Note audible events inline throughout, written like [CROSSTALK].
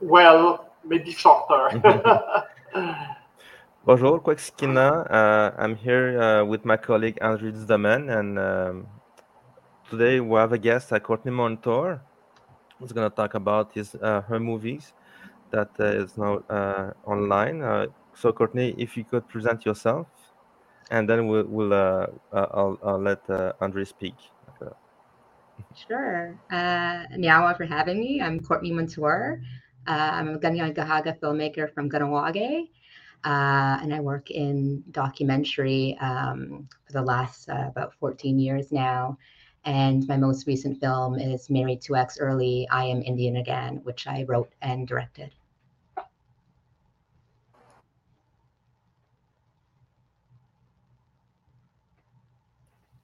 well, maybe shorter. [LAUGHS] Bonjour, Kwekskina. Uh, I'm here uh, with my colleague André Dudemaine, and um, today we have a guest, uh, Courtney Montour, who's going to talk about his uh, her movies that uh, is now uh, online. Uh, so, Courtney, if you could present yourself, and then we'll, we'll uh, uh, I'll, I'll let uh, Andre speak. Sure. Uh, Nyawa for having me. I'm Courtney Montour. I'm a Kanien'kehá:ka filmmaker from Kahnawake, uh, and I work in documentary um, for the last uh, about 14 years now. And my most recent film is Mary Two-Axe Earley, I Am Indian Again, which I wrote and directed.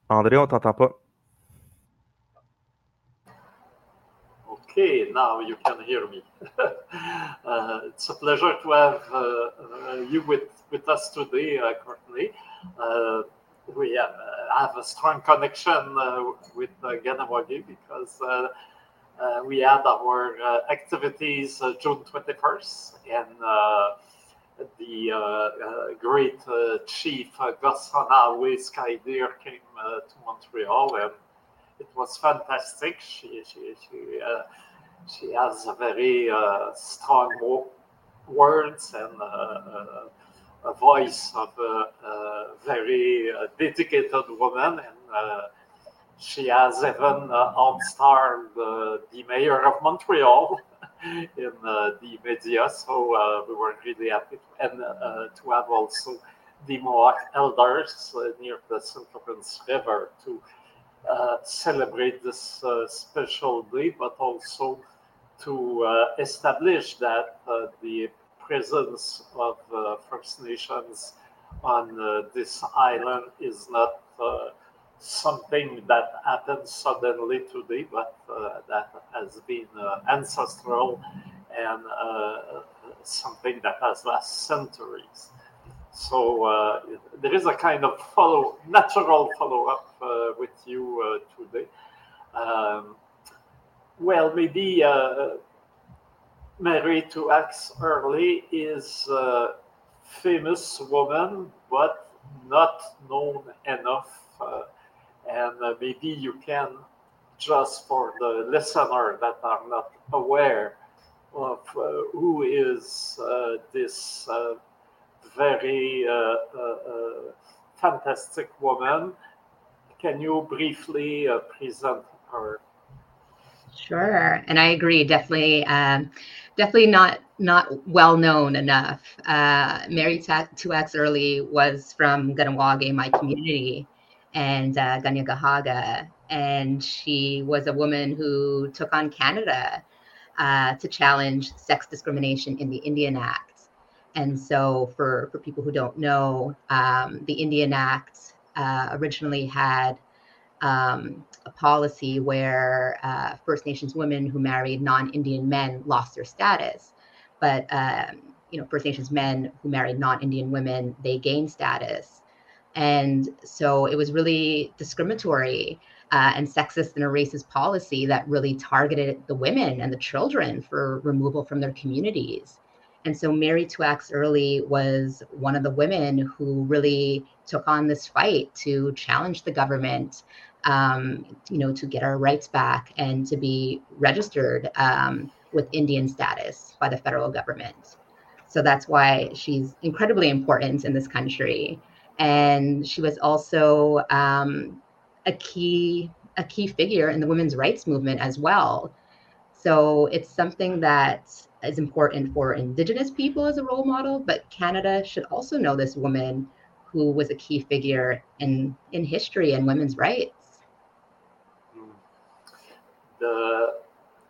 André, on t'entend pas. Okay, now you can hear me. [LAUGHS] uh, it's a pleasure to have uh, uh, you with, with us today, uh. Uh, we have, uh, have, a strong connection with uh, Kahnawake because we had our activities June 21st and the great chief uh, Gosana Skydeer came to Montreal and it was fantastic. She, she, she she has a very uh, strong words and uh, uh, a voice of a, a very uh, dedicated woman, and she has even outstarred the mayor of Montreal [LAUGHS] in the media. So we were really happy, to, and to have also the Mohawk elders near the St. Lawrence River to uh, celebrate this uh, special day, but also to uh, establish that uh, the presence of uh, First Nations on this island is not something that happened suddenly today, but that has been ancestral and something that has last centuries. So uh, there is a kind of follow, natural follow-up uh, with you uh, today. Um, well, maybe uh, married to Early is a famous woman, but not known enough. Uh, and uh, maybe you can, just for the listener that are not aware of uh, who is uh, this uh, very fantastic woman, can you briefly present her? Sure, and I agree. Definitely, um, definitely not not well known enough. Uh, Mary Two-Axe Earley was from Kahnawake, my community, and uh, Kanien'kehá:ka, and she was a woman who took on Canada uh, to challenge sex discrimination in the Indian Act. And so, for for people who don't know, um, the Indian Act uh, originally had um, a policy where uh, First Nations women who married non-Indian men lost their status, but um, you know First Nations men who married non-Indian women they gained status, and so it was really discriminatory uh, and sexist and a racist policy that really targeted the women and the children for removal from their communities. And so Mary Two-Axe Earley was one of the women who really took on this fight to challenge the government um, you know, to get our rights back and to be registered um, with Indian status by the federal government. So that's why she's incredibly important in this country. And she was also um, a key a key figure in the women's rights movement as well. So it's something that is important for Indigenous people as a role model, but Canada should also know this woman who was a key figure in in history and women's rights. The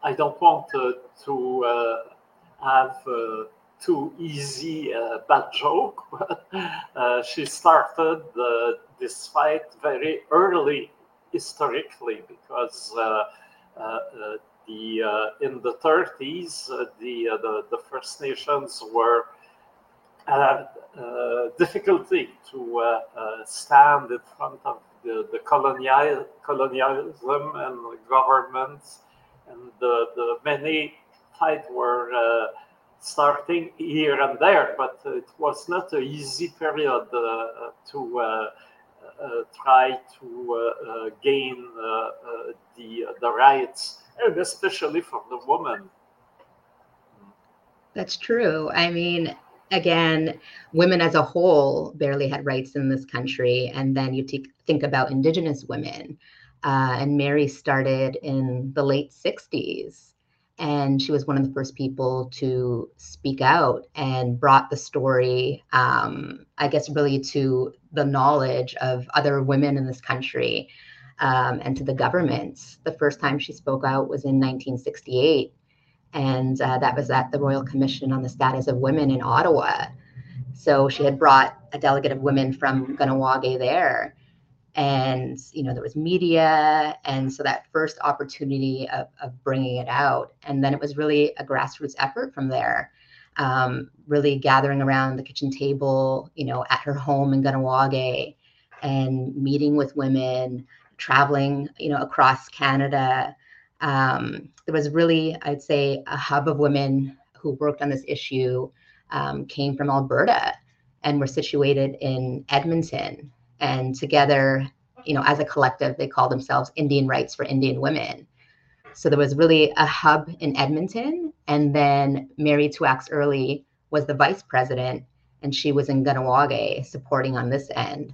I don't want uh, to uh, have uh, too easy uh, bad joke, [LAUGHS] uh, she started this fight very early historically because uh, in the 30s the, the, the First Nations were had difficulty to stand in front of the, the colonial, colonialism and the governments and the, the many fights were uh, starting here and there, but it was not an easy period uh, to uh, uh, try to gain the the rights, and especially for the woman. That's true. I mean, again, women as a whole barely had rights in this country. And then you t- think about Indigenous women. Uh, and Mary started in the late 60s. And she was one of the first people to speak out and brought the story, um, I guess, really to the knowledge of other women in this country um, and to the government. The first time she spoke out was in 1968 and uh, that was at the Royal Commission on the Status of Women in Ottawa. So she had brought a delegate of women from Kahnawake there, and you know there was media, and so that first opportunity of, of bringing it out, and then it was really a grassroots effort from there. Um, really gathering around the kitchen table, you know, at her home in Kahnawake, and meeting with women, traveling, you know, across Canada, um, there was really, I'd say, a hub of women who worked on this issue um, came from Alberta and were situated in Edmonton. And together, you know, as a collective, they called themselves Indian Rights for Indian Women. So there was really a hub in Edmonton. And then Mary Two-Axe Earley was the vice president, and she was in Kahnawake supporting on this end.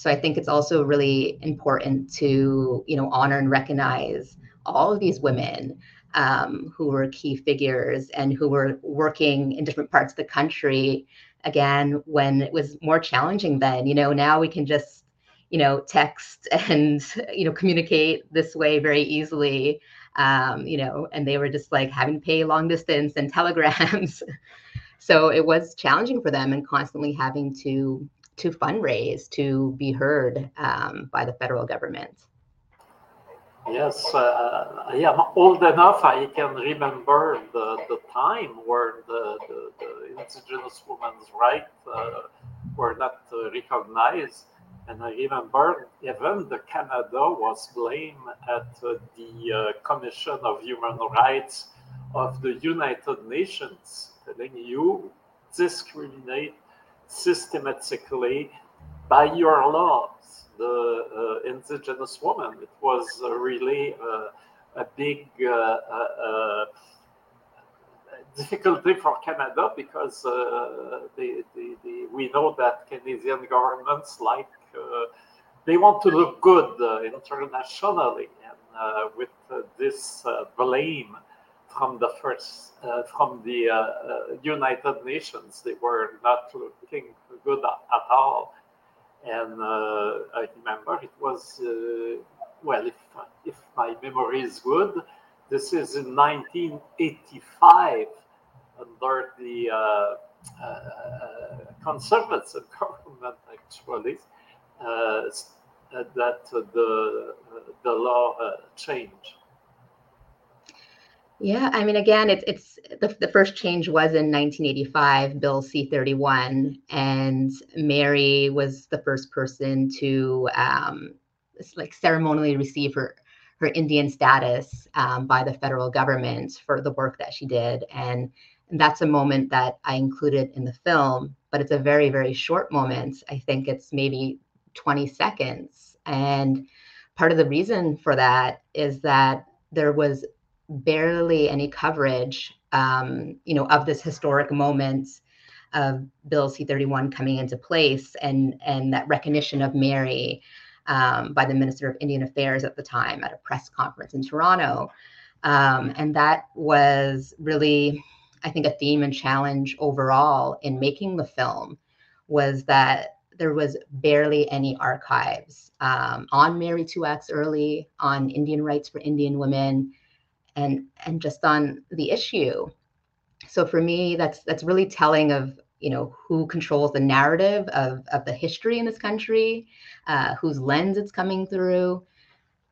So I think it's also really important to, you know, honor and recognize all of these women um, who were key figures and who were working in different parts of the country again when it was more challenging then you know now we can just you know text [LAUGHS] and you know communicate this way very easily um, you know and they were just like having to pay long distance and [LAUGHS] telegrams. So it was challenging for them and constantly having to to fundraise to be heard um, by the federal government Yes, uh, I am old enough. I can remember the, the time where the, the, the indigenous women's rights uh, were not uh, recognized. And I remember even the Canada was blamed at the uh, Commission of Human Rights of the United Nations, telling you discriminate systematically by your laws, the uh, indigenous woman. It was uh, really uh, a big uh, uh, uh, difficulty for Canada because we know that Canadian governments like they want to look good internationally, and with this blame from the first uh, from the uh, uh, United Nations. They were not looking good at, all. And uh, I remember it was, uh, well, if, if my memory is good, this is in 1985 under the conservative [LAUGHS] government, actually, that the, the law changed. Yeah, I mean, again, it's it's the, the first change was in 1985, Bill C-31, and Mary was the first person to um, like ceremonially receive her her Indian status um, by the federal government for the work that she did, and, and that's a moment that I included in the film. But it's a very very short moment. I think it's maybe 20 seconds, and part of the reason for that is that there was barely any coverage, um, you know, of this historic moment of Bill C-31 coming into place and and that recognition of Mary um, by the Minister of Indian Affairs at the time at a press conference in Toronto, um, and that was really, I think, a theme and challenge overall in making the film was that there was barely any archives um, on Mary Two-Axe Earley, on Indian rights for Indian women, and and just on the issue. So for me that's that's really telling of you know who controls the narrative of of the history in this country uh, whose lens it's coming through.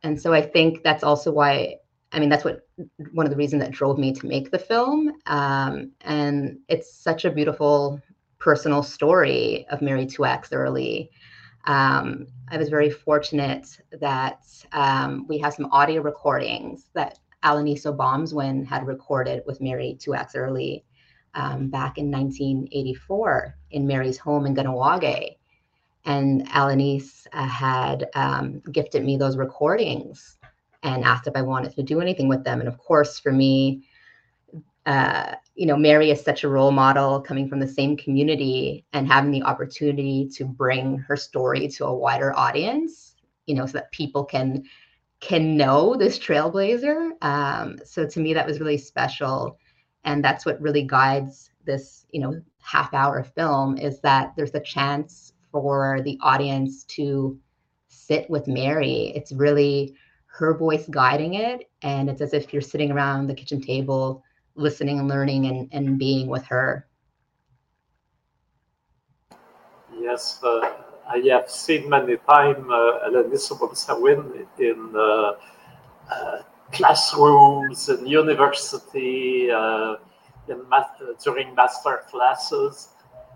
And so i think that's also why i mean that's what one of the reasons that drove me to make the film. Um, and it's such a beautiful personal story of mary Two-Axe Earley. Um, i was very fortunate that um, we have some audio recordings that Alanis Obomsawin had recorded with Mary Two-Axe Earley um, back in 1984 in Mary's home in Kahnawake. And Alanis uh, had um, gifted me those recordings and asked if I wanted to do anything with them. And of course, for me, uh, you know, Mary is such a role model coming from the same community and having the opportunity to bring her story to a wider audience, you know, so that people can can know this trailblazer. Um, so to me, that was really special and that's what really guides this you know half hour film is that there's a chance for the audience to sit with mary it's really her voice guiding it and it's as if you're sitting around the kitchen table listening and learning and, and being with her yes uh, i have seen many times uh, Obomsawin in uh, uh classrooms and university uh, in during master classes,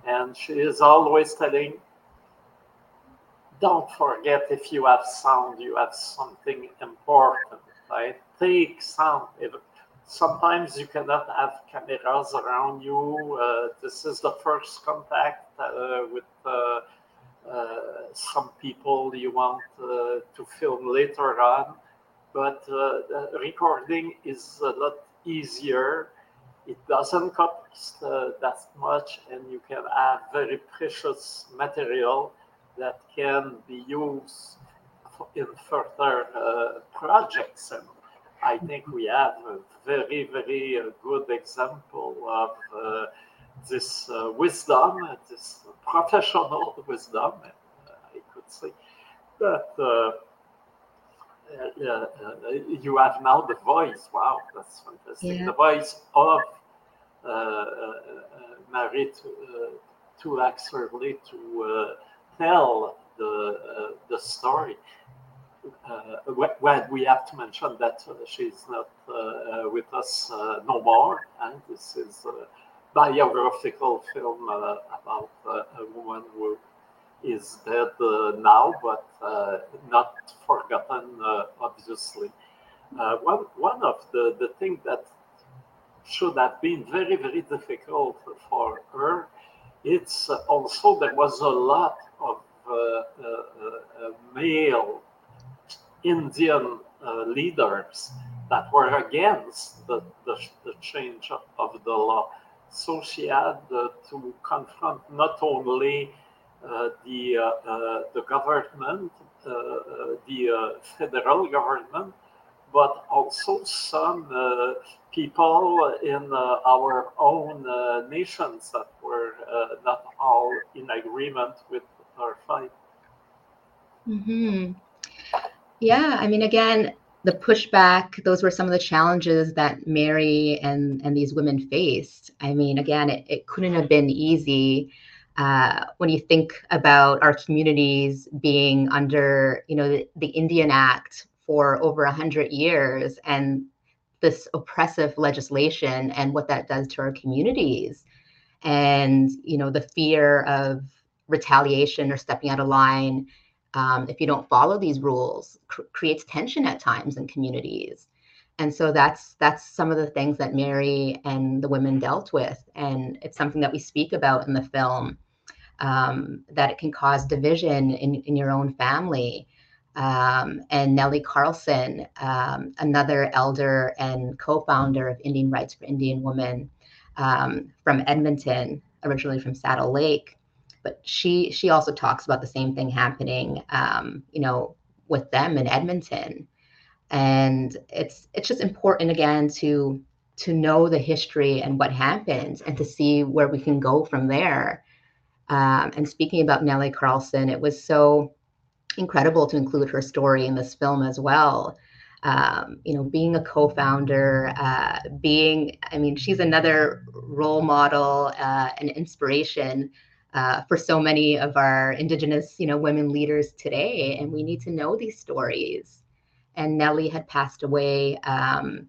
and she is always telling, "Don't forget if you have sound, you have something important. Right? Take sound. If, sometimes you cannot have cameras around you. Uh, this is the first contact uh, with." Uh, some people you want uh, to film later on but uh, recording is a lot easier. It doesn't cost that much, and you can have very precious material that can be used in further uh, projects. And I think we have a very, very uh, good example of uh, this uh, wisdom, this professional [LAUGHS] wisdom, I could say that uh, uh, you have now the voice. Wow, that's fantastic. Yeah. The voice of uh, uh, Marie to, to actually to tell the the story. Uh, well, we have to mention that uh, she's not uh, with us no more, and this is biographical film about a woman who is dead uh, now, but uh, not forgotten, uh, obviously. one, one of the, the things that should have been very, very difficult for her, it's also there was a lot of male Indian leaders that were against the, the, the, change of the law. So she had uh, to confront not only uh, the uh, uh, the government, the federal government, but also some people in our own nations that were not all in agreement with our fight. Mm-hmm. Yeah, I mean, again, the pushback those were some of the challenges that mary and and these women faced. I mean again it, it couldn't have been easy uh, when you think about our communities being under, you know, the, the Indian Act for over a hundred years and this oppressive legislation and what that does to our communities. And you know the fear of retaliation or stepping out of line um, if you don't follow these rules cr- creates tension at times in communities and so that's that's some of the things that mary and the women dealt with and it's something that we speak about in the film um, that it can cause division in, in your own family. Um, and Nellie Carlson, um, another elder and co-founder of Indian Rights for Indian Women um, from Edmonton, originally from Saddle Lake, but she she also talks about the same thing happening, um, you know, with them in Edmonton, and it's it's just important again to to know the history and what happened and to see where we can go from there um, and speaking about Nellie Carlson, it was so incredible to include her story in this film as well. Um, you know, being a co-founder, uh, being, I mean, she's another role model, uh, and inspiration uh, for so many of our Indigenous, you know, women leaders today. And we need to know these stories. And Nellie had passed away um,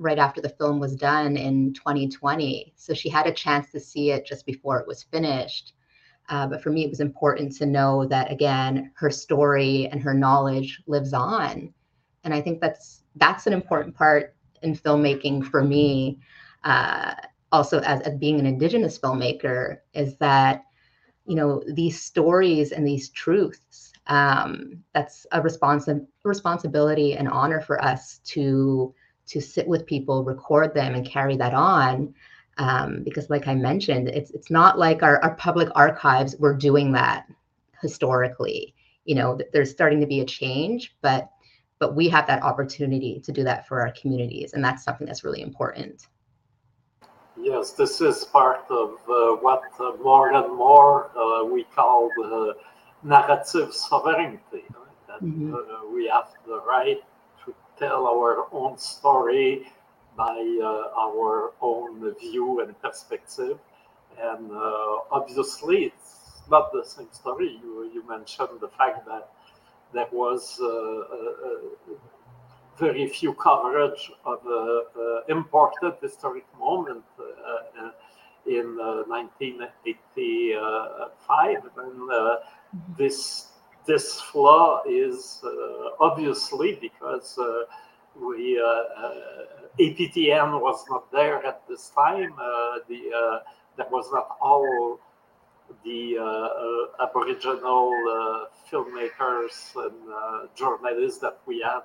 right after the film was done in 2020, so she had a chance to see it just before it was finished. Uh, but for me, it was important to know that again, her story and her knowledge lives on, and I think that's that's an important part in filmmaking for me, uh, also as, as being an Indigenous filmmaker, is that you know these stories and these truths. Um, that's a responsi- responsibility and honor for us to to sit with people, record them, and carry that on. Um, because, like I mentioned, it's it's not like our, our public archives were doing that historically. You know, there's starting to be a change, but but we have that opportunity to do that for our communities, and that's something that's really important. Yes, this is part of uh, what uh, more and more uh, we call the narrative sovereignty. That mm-hmm. Uh, we have the right to tell our own story by uh, our own view and perspective. And uh, obviously, it's not the same story. You, you mentioned the fact that there was very few coverage of an important historic moment uh, uh, in 1985, uh, and this this flaw is obviously because we APTN was not there at this time. the that was not all the uh, uh, Aboriginal uh, filmmakers and journalists that we have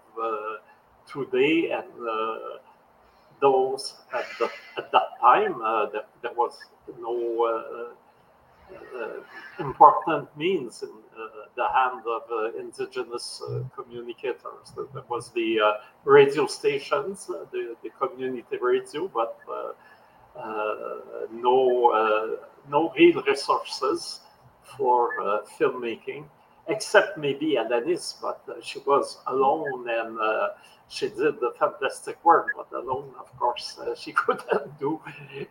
today and uh, those at, the, at that time uh, there, there was no uh, uh, uh, important means in uh, the hand of indigenous communicators. There was the radio stations, the, the community radio, but no no real resources for uh, filmmaking, except maybe Alanis, but uh, she was alone and uh, she did the fantastic work, but alone, of course, uh, she [LAUGHS] couldn't do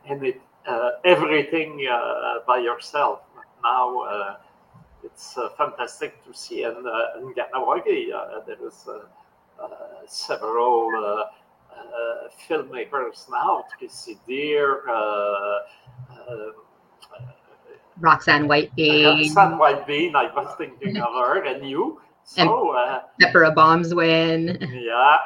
any, uh, everything uh, by herself. Now uh, it's uh, fantastic to see in, in Kahnawake, there is several filmmakers now, Tracey Deer, Roxanne Whitebean. Roxanne Whitebean, I was thinking of her, and you. So, uh, Deborah Bombswin. Yeah.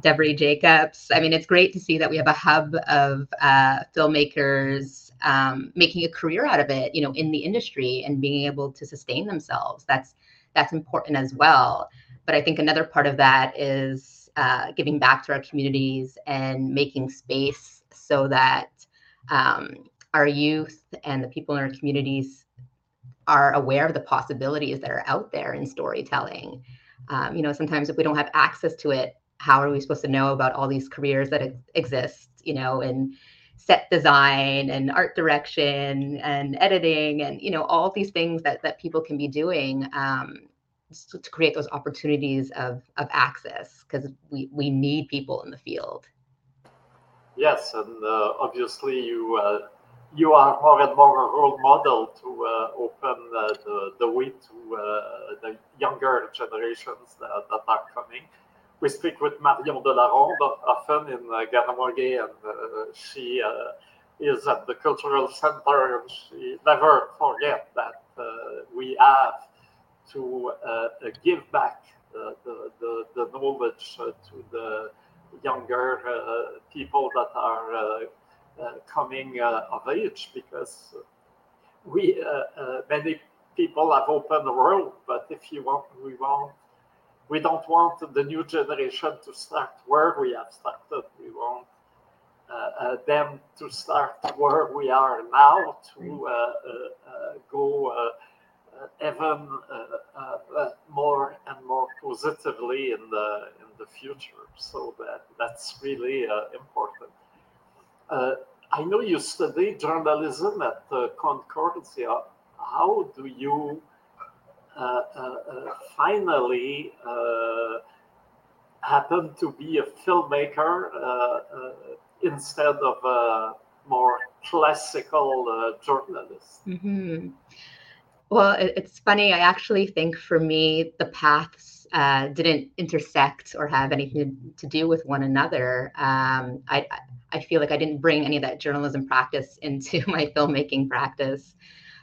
Deborah Jacobs. I mean, it's great to see that we have a hub of uh, filmmakers um, making a career out of it, you know, in the industry and being able to sustain themselves. That's that's important as well. But I think another part of that is uh, giving back to our communities and making space so that um, our youth and the people in our communities are aware of the possibilities that are out there in storytelling. Um, you know, sometimes if we don't have access to it, how are we supposed to know about all these careers that exist? You know, in set design and art direction and editing and you know all these things that that people can be doing um, to, create those opportunities of of access because we we need people in the field. Yes, and uh, obviously you uh, you are more and more a role model to uh, open uh, the, the way to uh, the younger generations that, that, are coming. We speak with Marion Delaronde often in uh, and uh, she uh, is at the cultural center, and she never forget that uh, we have to give back the, the, the knowledge to the younger people that are coming uh, of age because we uh, many people have opened the world, but if you want, we want we don't want the new generation to start where we have started. We want uh, uh, them to start where we are now to uh, go even more and more positively in the in the future. So that that's really important. Uh, I know you study journalism at uh, Concordia. How do you uh, finally happen to be a filmmaker instead of a more classical journalist? Mm-hmm. Well, it's funny. I actually think for me, the paths uh, didn't intersect or have anything to do with one another. Um, I, I feel like I didn't bring any of that journalism practice [LAUGHS] into my filmmaking practice.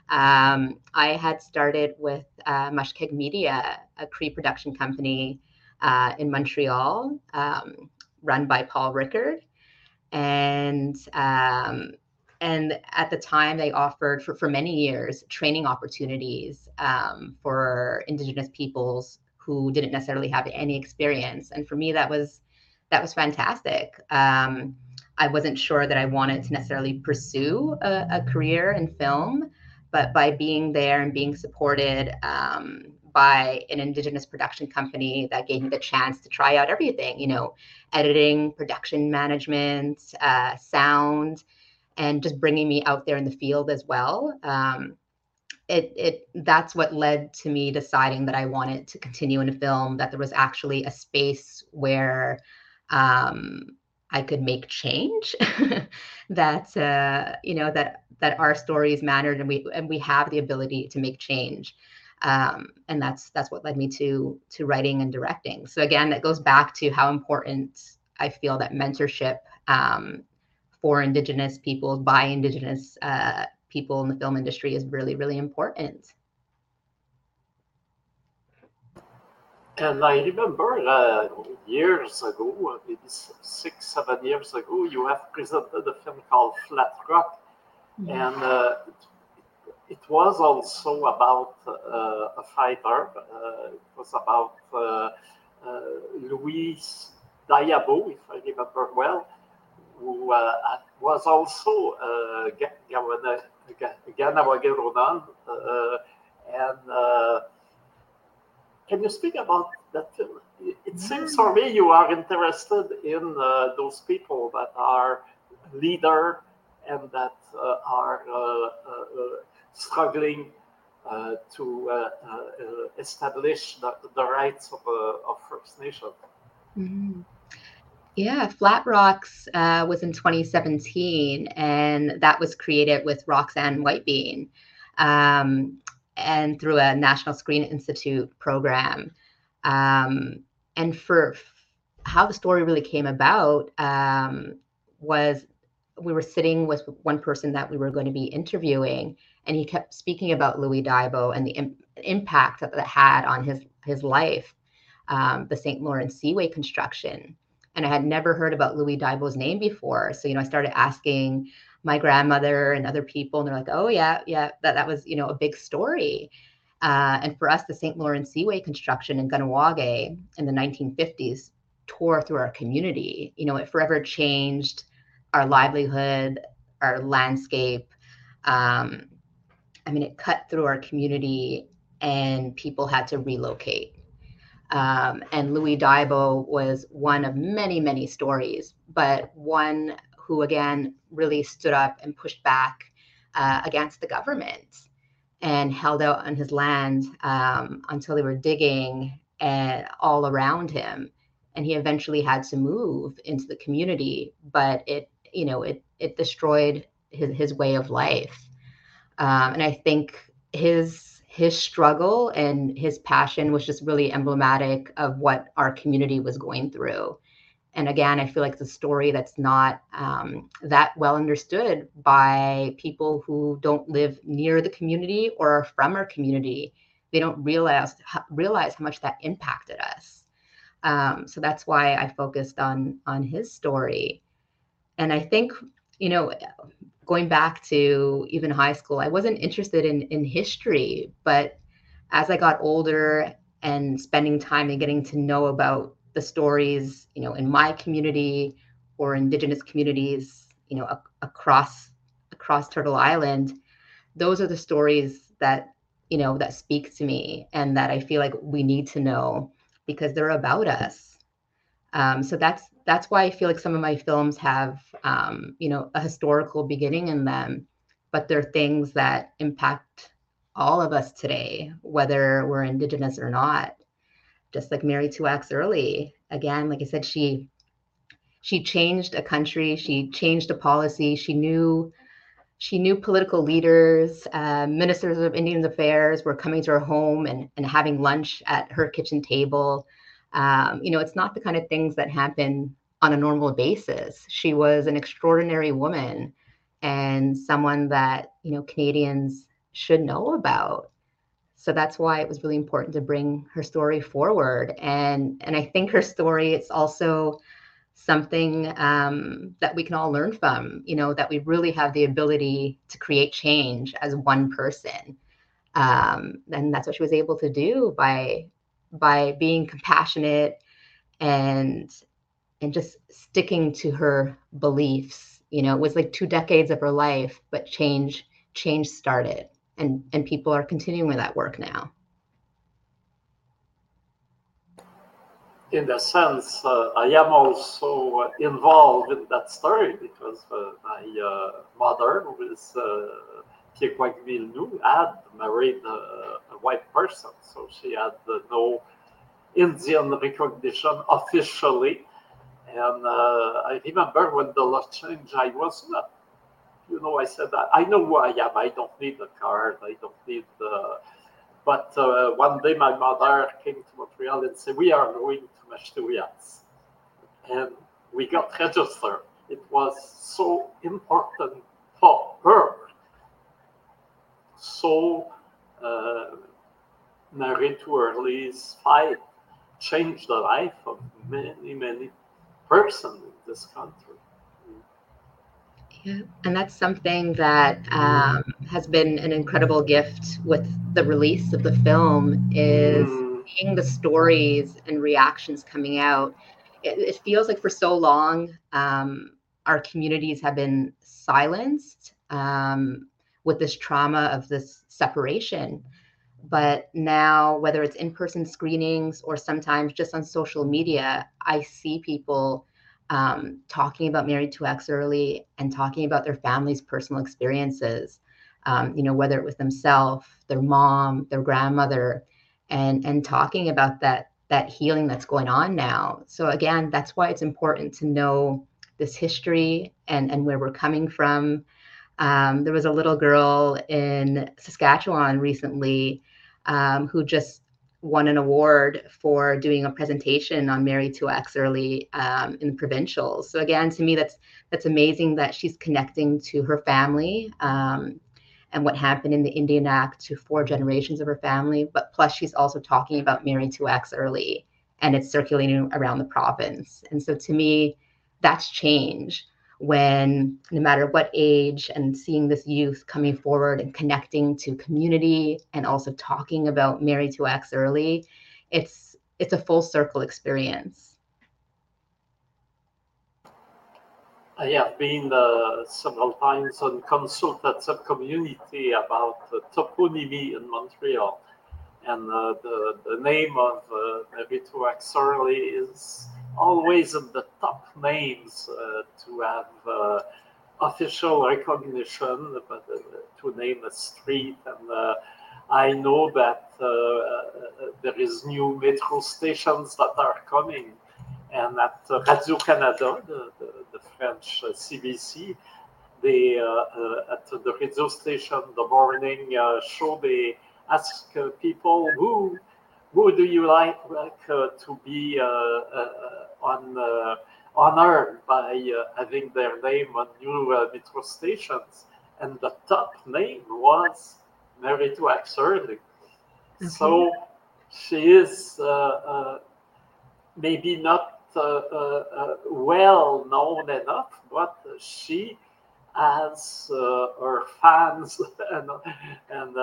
Um, I had started with uh, Mushkeg Media, a Cree production company uh, in Montreal. Um, run by Paul Rickard, and um, and at the time they offered for, for many years training opportunities um, for indigenous peoples who didn't necessarily have any experience and for me that was that was fantastic um, i wasn't sure that i wanted to necessarily pursue a, a career in film but by being there and being supported um, by an indigenous production company that gave me the chance to try out everything you know editing production management uh, sound and just bringing me out there in the field as well. Um, it it that's what led to me deciding that I wanted to continue in a film. That there was actually a space where um, I could make change. [LAUGHS] that uh, you know that that our stories mattered, and we and we have the ability to make change. Um, and that's that's what led me to to writing and directing. So again, that goes back to how important I feel that mentorship um, for Indigenous people by Indigenous uh, people in the film industry is really, really important. And I remember uh, years ago, maybe six, seven years ago, you have presented a film called Flat Rock. Mm-hmm. And uh, it, was also about uh, a fighter. Uh, it was about uh, uh, Louis Diabo, if I remember well who uh, was also uh, Kahnawake uh, and uh, can you speak about that film? It seems for me you are interested in uh, those people that are leader and that uh, are struggling to establish the, the rights of, of First Nation. Mm-hmm. Yeah, Flat Rocks uh, was in 2017, and that was created with Roxanne Whitebean um, and through a National Screen Institute program. Um, and for how the story really came about um, was we were sitting with one person that we were going to be interviewing, and he kept speaking about Louis Diabo and the Im- impact that that had on his his life, um, the St. Lawrence Seaway construction and I had never heard about Louis Diabo's name before. So, you know, I started asking my grandmother and other people, and they're like, oh, yeah, yeah, that, that was, you know, a big story. Uh, and for us, the St. Lawrence Seaway construction in Kahnawake in the 1950s tore through our community. You know, it forever changed our livelihood, our landscape. Um, I mean, it cut through our community and people had to relocate. Um, and Louis Diabo was one of many, many stories, but one who again really stood up and pushed back uh, against the government and held out on his land um, until they were digging uh, all around him. And he eventually had to move into the community, but it, you know, it it destroyed his his way of life. Um, and I think his his struggle and his passion was just really emblematic of what our community was going through. And again, I feel like it's a story that's not um, that well understood by people who don't live near the community or are from our community. They don't realize realize how much that impacted us. Um, so that's why I focused on on his story. And I think you know going back to even high school, I wasn't interested in in history, but as I got older and spending time and getting to know about the stories, you know, in my community or indigenous communities, you know, a- across across Turtle Island, those are the stories that you know that speak to me and that I feel like we need to know because they're about us. Um, so that's that's why I feel like some of my films have, um, you know, a historical beginning in them, but they're things that impact all of us today, whether we're Indigenous or not. Just like Mary Two-Axe Earley, again, like I said, she she changed a country, she changed a policy, she knew she knew political leaders, uh, ministers of Indian Affairs were coming to her home and, and having lunch at her kitchen table. Um, you know, it's not the kind of things that happen on a normal basis. She was an extraordinary woman and someone that, you know, Canadians should know about. So that's why it was really important to bring her story forward. And and I think her story it's also something um, that we can all learn from. You know, that we really have the ability to create change as one person, um, and that's what she was able to do by by being compassionate and and just sticking to her beliefs. You know, it was like two decades of her life, but change change started, and and people are continuing with that work now. in a sense, uh, I am also involved in that story because uh, my uh, mother, who uh, Vilnou, had married a, a, white person. So she had no Indian recognition [LAUGHS] officially. And uh, I remember when the law changed, I was not, you know, I said, I know who I am. I don't need a card. I don't need the. But uh, one day my mother came to Montreal and said, We are going to Asturias. And we got registered. It was so important for her. So, uh, Marie Touerly's fight changed the life of many, many persons in this country. Yeah, and that's something that um, has been an incredible gift with the release of the film is mm seeing the stories and reactions coming out, it, it feels like for so long, um, our communities have been silenced um, with this trauma of this separation. But now, whether it's in person screenings or sometimes just on social media, I see people um, talking about Mary Two-Axe Earley and talking about their family's personal experiences. Um, you know, whether it was themselves, their mom, their grandmother, and and talking about that that healing that's going on now so again that's why it's important to know this history and and where we're coming from um, there was a little girl in saskatchewan recently um, who just won an award for doing a presentation on Mary Two-Axe Earley um, in the provincials. So again, to me, that's that's amazing that she's connecting to her family um, and what happened in the Indian Act to four generations of her family. But plus, she's also talking about Mary Two-Axe Earley, and it's circulating around the province. And so, to me, that's change when no matter what age and seeing this youth coming forward and connecting to community and also talking about Mary Two-Axe Earley, it's it's a full circle experience. I have been uh, several times on consultative community about uh, toponymy in Montreal. And uh, the, the name of uh, Earley is always in the top names uh, to have uh, official recognition, but, uh, to name a street. And I know that there is new metro stations that are coming and at Radio Canada, the, the, the French CBC, they uh, uh, at the radio station the morning uh, show they ask people who who do you like, like to be on honored by having their name on new metro stations, and the top name was Mary Two-Axe Earley. Okay. So she is uh, uh, maybe not uh, uh, uh, well known enough, but she has her fans [LAUGHS] and, and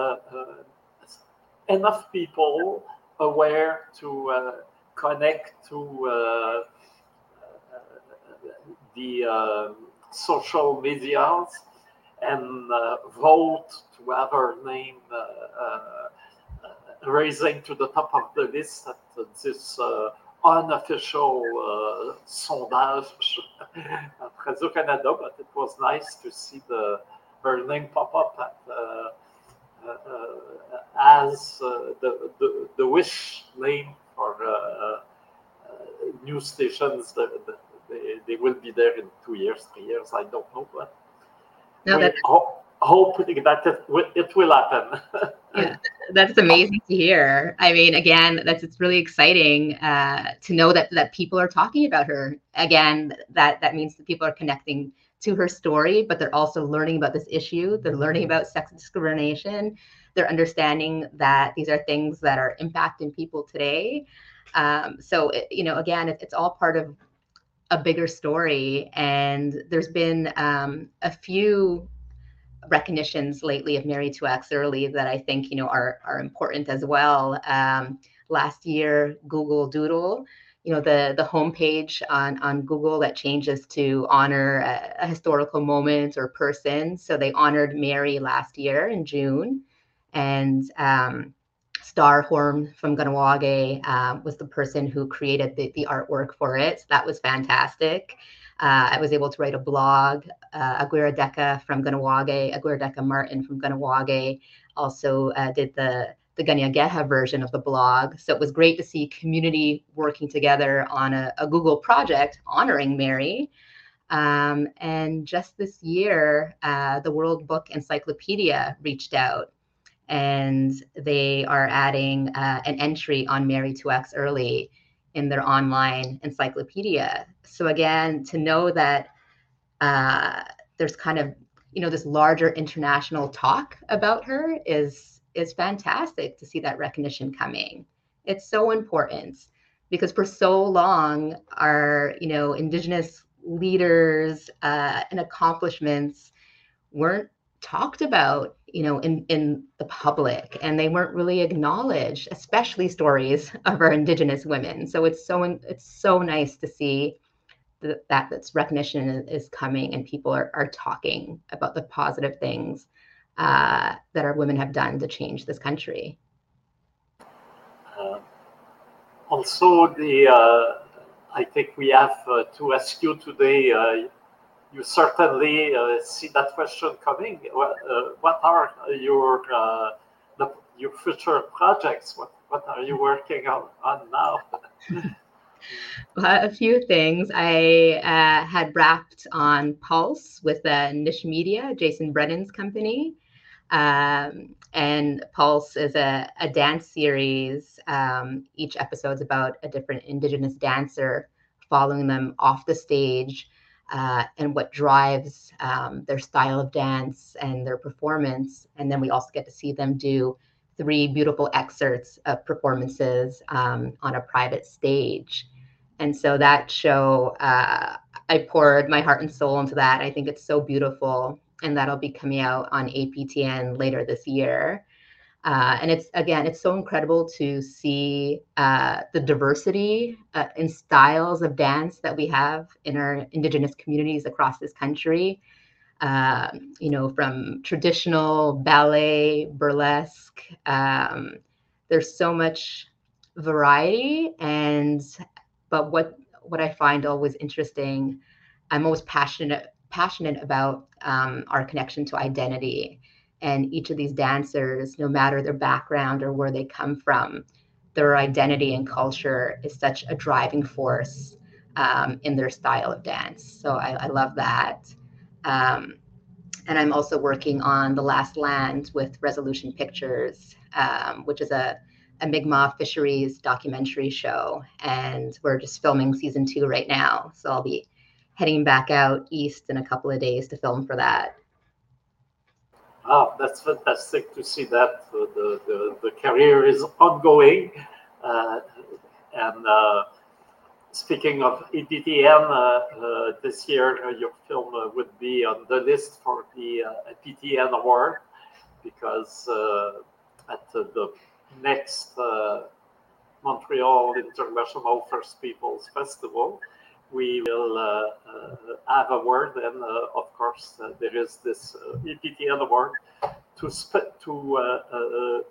enough people aware to connect to the uh, social medias and uh, vote to have her name uh, raising to the top of the list at this unofficial uh, sondage [LAUGHS] at Radio-Canada, but it was nice to see the her name pop up at, uh, uh, uh as uh, the, the, the wish name for uh, new stations. They, they will be there in two years, three years. I don't know, but no, that hoping that it, it will happen. [LAUGHS] yeah, that's amazing to hear. I mean, again, that's it's really exciting uh, to know that that people are talking about her. Again, that that means that people are connecting to her story, but they're also learning about this issue. They're learning about sex discrimination. They're understanding that these are things that are impacting people today. Um, so, it, you know, again, it, it's all part of a bigger story. And there's been um, a few recognitions lately of Mary Two-Axe Earley that I think you know are are important as well. Um, last year, Google Doodle, you know the the homepage on on Google that changes to honor a, a historical moment or person. So they honored Mary last year in June, and um, Star Horn from Kahnawake um, was the person who created the, the artwork for it. So that was fantastic. Uh, I was able to write a blog. Uh, Aguirre Deca from Kahnawake, Aguirre Deca Martin from Kahnawake also uh, did the the Kanien'kehá:ka version of the blog. So it was great to see community working together on a, a Google project honoring Mary. Um, and just this year, uh, the World Book Encyclopedia reached out and they are adding uh, an entry on Mary Two-Axe Earley in their online encyclopedia. So again, to know that uh, there's kind of you know this larger international talk about her is is fantastic to see that recognition coming. It's so important because for so long our you know indigenous leaders uh, and accomplishments weren't talked about you know in in the public and they weren't really acknowledged especially stories [LAUGHS] of our indigenous women. So it's so it's so nice to see that that that's recognition is coming and people are, are talking about the positive things uh, that our women have done to change this country. Uh, also the uh, i think we have uh, to ask you today uh, you certainly uh, see that question coming. What, uh, what are your uh, the, your future projects? What what are you working on, on now? [LAUGHS] a few things. I uh, had wrapped on Pulse with uh, Nish Media, Jason Brennan's company. Um, and Pulse is a, a dance series. Um, each episode's about a different Indigenous dancer, following them off the stage uh, and what drives um, their style of dance and their performance. And then we also get to see them do three beautiful excerpts of performances um, on a private stage. And so that show, uh, I poured my heart and soul into that. I think it's so beautiful. And that'll be coming out on APTN later this year. Uh, and it's again, it's so incredible to see uh, the diversity uh, in styles of dance that we have in our Indigenous communities across this country. Um, you know, from traditional ballet, burlesque. Um, there's so much variety, and but what what I find always interesting, I'm always passionate passionate about um, our connection to identity and each of these dancers, no matter their background or where they come from, their identity and culture is such a driving force um, in their style of dance. So I, I love that. Um, and I'm also working on The Last Land with Resolution Pictures, um, which is a, a Mi'kmaq fisheries documentary show. And we're just filming season two right now. So I'll be heading back out east in a couple of days to film for that. Ah, that's fantastic to see that uh, the, the, the career is ongoing. Uh, and uh, speaking of APTN, uh, uh, this year uh, your film would be on the list for the APTN award because at the next Montreal International First Peoples Festival, we will uh, uh, have a word, and uh, of course uh, there is this uh, APTN award to sp- to uh,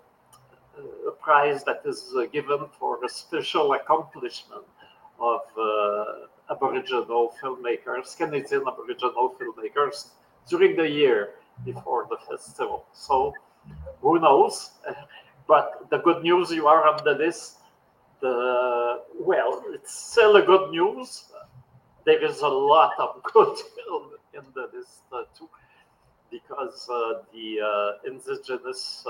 a prize that is given for a special accomplishment of Aboriginal filmmakers, Canadian Aboriginal filmmakers, during the year before the festival. So who knows? [LAUGHS] But the good news, you are on the list. The well, it's still a good news there is a lot of [LAUGHS] good film in the list uh, too, because uh, the uh, indigenous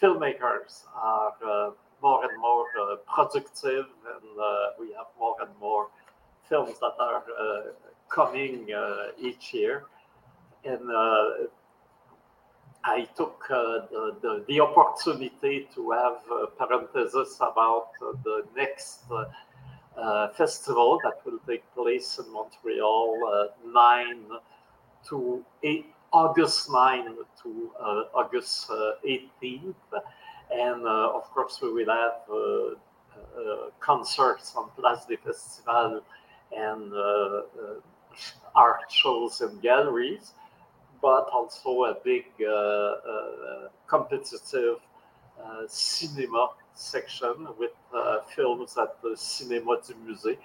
filmmakers are more and more productive, and we have more and more films that are coming each year. And I took uh, the, the, the, opportunity to have a parenthesis about uh, the next uh, Uh, festival that will take place in Montreal uh, 9 to 8, August 9 to uh, August 18th. And of course, we will have uh, concerts on Place des Festivals and uh, uh, art shows and galleries, but also a big competitive cinema section with films at the Cinéma du Musée.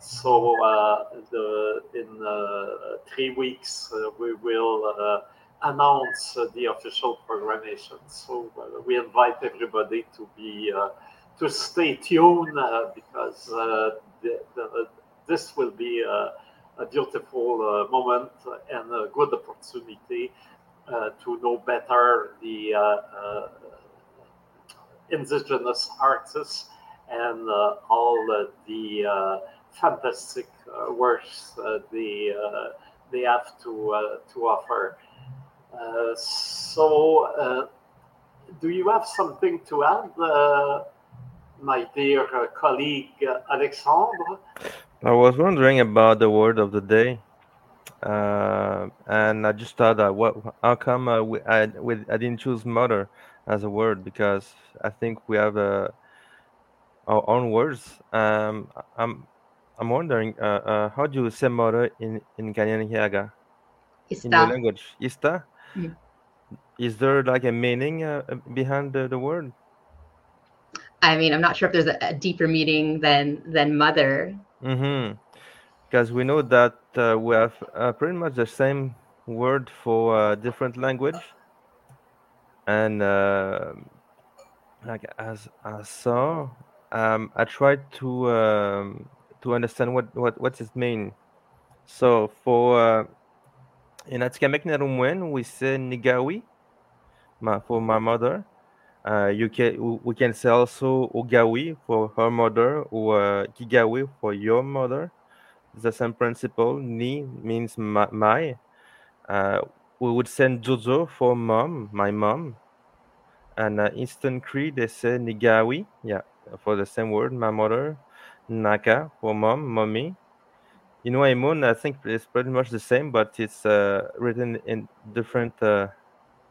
So uh, the, in uh, three weeks, uh, we will announce the official programmation. So we invite everybody to be to stay tuned uh, because uh, the, the, this will be a, beautiful uh, moment and a good opportunity to know better the indigenous artists and all the fantastic works they they have to to offer. so do you have something to add, uh, my dear uh, colleague uh, Alexandre. I was wondering about the word of the day, uh, and I just thought that what, how come uh, we, I, we, I didn't choose mother as a word because I think we have uh, our own words. Um, I'm I'm wondering uh, uh, how do you say mother in in? Ista. In your language, Ista. Mm. Is there like a meaning behind the, the word? I mean, I'm not sure if there's a, a deeper meaning than than mother. Mm-hmm. Because we know that uh, we have uh, pretty much the same word for uh, different language, and uh, like as I saw, um, I tried to um, to understand what what what's it mean. So for uh, in Atikamekw Narumwen, we say Nigawi, my, for my mother, uh, you can we can say also Ugawi for her mother or uh, Kigawi for your mother. The same principle. Ni means my. Uh, we would send Jojo for mom, my mom. And uh, Eastern Cree, they say Nigawi, yeah, for the same word, my mother. Naka for mom, mommy. Know, I think it's pretty much the same, but it's uh, written in different uh,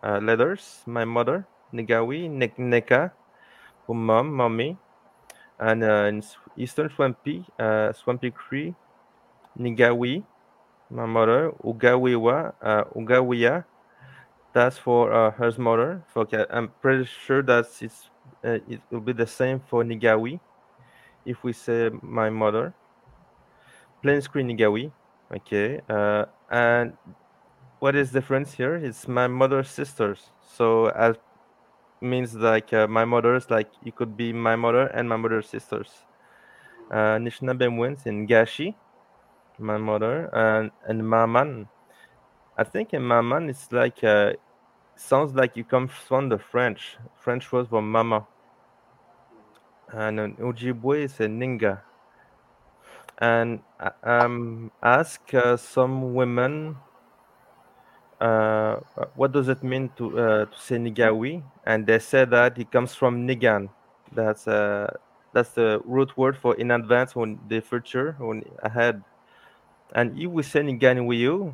uh, letters. My mother, Nigawi, Neka, for mom, mommy, and uh, in Eastern Swampy, uh, Swampy Cree, Nigawi, my mother, Ugawiwa, uh, Ugawiya, that's for uh, her mother. Okay, I'm pretty sure that it's uh, it will be the same for Nigawi if we say my mother. Plains Cree Nigawi, okay, uh, and what is difference here? It's my mother's sisters. So as means like uh, my mother's like it could be my mother and my mother's sisters uh wins in gashi my mother and and maman i think in maman it's like uh sounds like you come from the french french word for mama and in ojibwe is a ninga and uh, um ask uh, some women uh, what does it mean to uh, to say Nigawi? And they said that it comes from Nigan. That's uh, that's the root word for in advance on the future on ahead. And if we say Niganiwiu,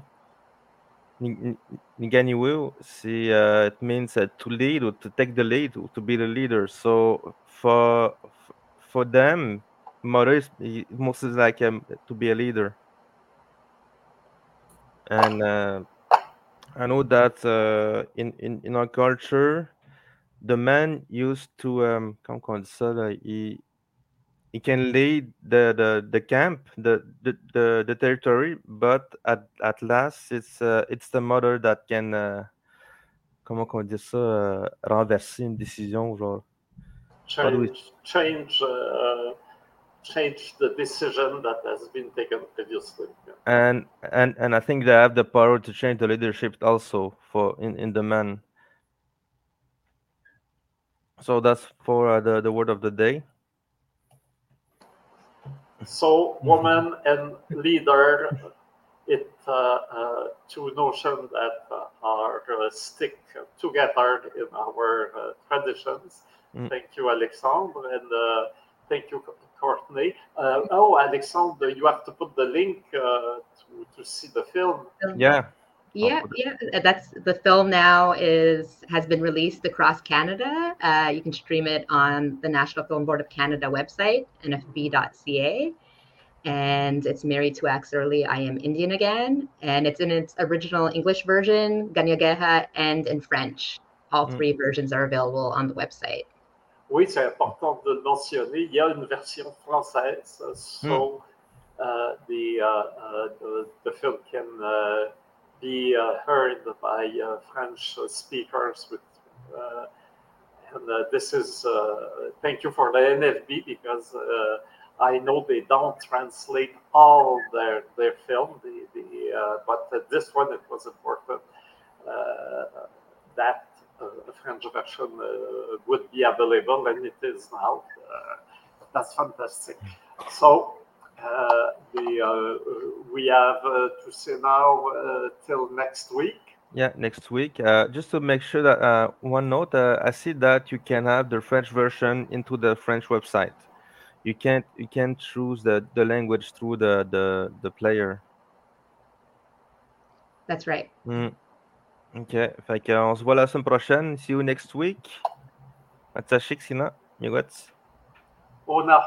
Niganiwiu, see, uh, it means uh, to lead or to take the lead, or to be the leader. So for for them, mother is mostly like um, to be a leader. And uh, I know that uh, in, in, in our culture, the man used to um, on ça là, he can lead the, the, the camp, the, the, the, the territory, but at, at last it's uh, it's the mother that can uh, comment on dit ça uh, renverser une décision genre. Change, change uh, change the decision that has been taken previously. And and and I think they have the power to change the leadership also for in in the man. So that's for uh, the the word of the day. So woman and leader, it uh, uh, two notions that uh, are uh, stick together in our uh, traditions. Mm. Thank you, Alexandre, and thank you Courtney. Uh, oh, Alexandre, you have to put the link uh, to, to see the film. Yeah. Yeah, yeah. That's the film now is has been released across Canada. Uh, you can stream it on the National Film Board of Canada website, nfb.ca. And it's Mary Two-Axe Earley, I Am Indian Again. And it's in its original English version, Kanien'kéha, and in French. All three versions are available on the website. Oui, c'est important de mentionner. Il y a une version française, so uh, the, uh, uh, the, the film can uh, be uh, heard by uh, French speakers. With, and this is thank you for the NFB because I know they don't translate all their their film, the, the but this one it was important that a French version uh, would be available, and it is now. Uh, that's fantastic. So uh, the, we have to say now till next week. Yeah, next week. Uh, just to make sure that uh, one note, uh, I see that you can have the French version into the French website. You can't you can't choose the, the language through the, the, the player. That's right. Mm. OK. Fait qu'on se voit la semaine prochaine. See you next week. Matsashik, Sina. You got? Ona.